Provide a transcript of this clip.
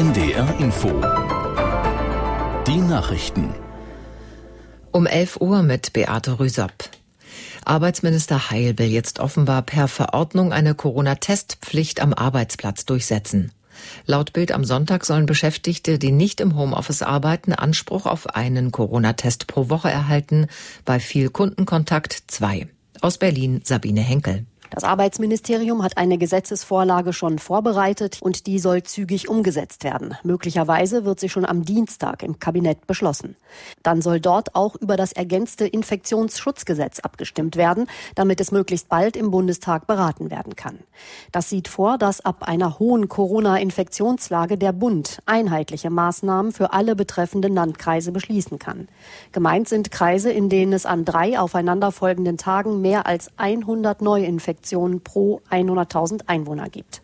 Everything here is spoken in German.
HR Info. Die Nachrichten. Um 11 Uhr mit Beate Rüsop. Arbeitsminister Heil will jetzt offenbar per Verordnung eine Corona-Testpflicht am Arbeitsplatz durchsetzen. Laut Bild am Sonntag sollen Beschäftigte, die nicht im Homeoffice arbeiten, Anspruch auf einen Corona-Test pro Woche erhalten, bei viel Kundenkontakt zwei. Aus Berlin Sabine Henkel. Das Arbeitsministerium hat eine Gesetzesvorlage schon vorbereitet und die soll zügig umgesetzt werden. Möglicherweise wird sie schon am Dienstag im Kabinett beschlossen. Dann soll dort auch über das ergänzte Infektionsschutzgesetz abgestimmt werden, damit es möglichst bald im Bundestag beraten werden kann. Das sieht vor, dass ab einer hohen Corona-Infektionslage der Bund einheitliche Maßnahmen für alle betreffenden Landkreise beschließen kann. Gemeint sind Kreise, in denen es an drei aufeinanderfolgenden Tagen mehr als 100 Neuinfektionen Infektionen pro 100.000 Einwohner gibt.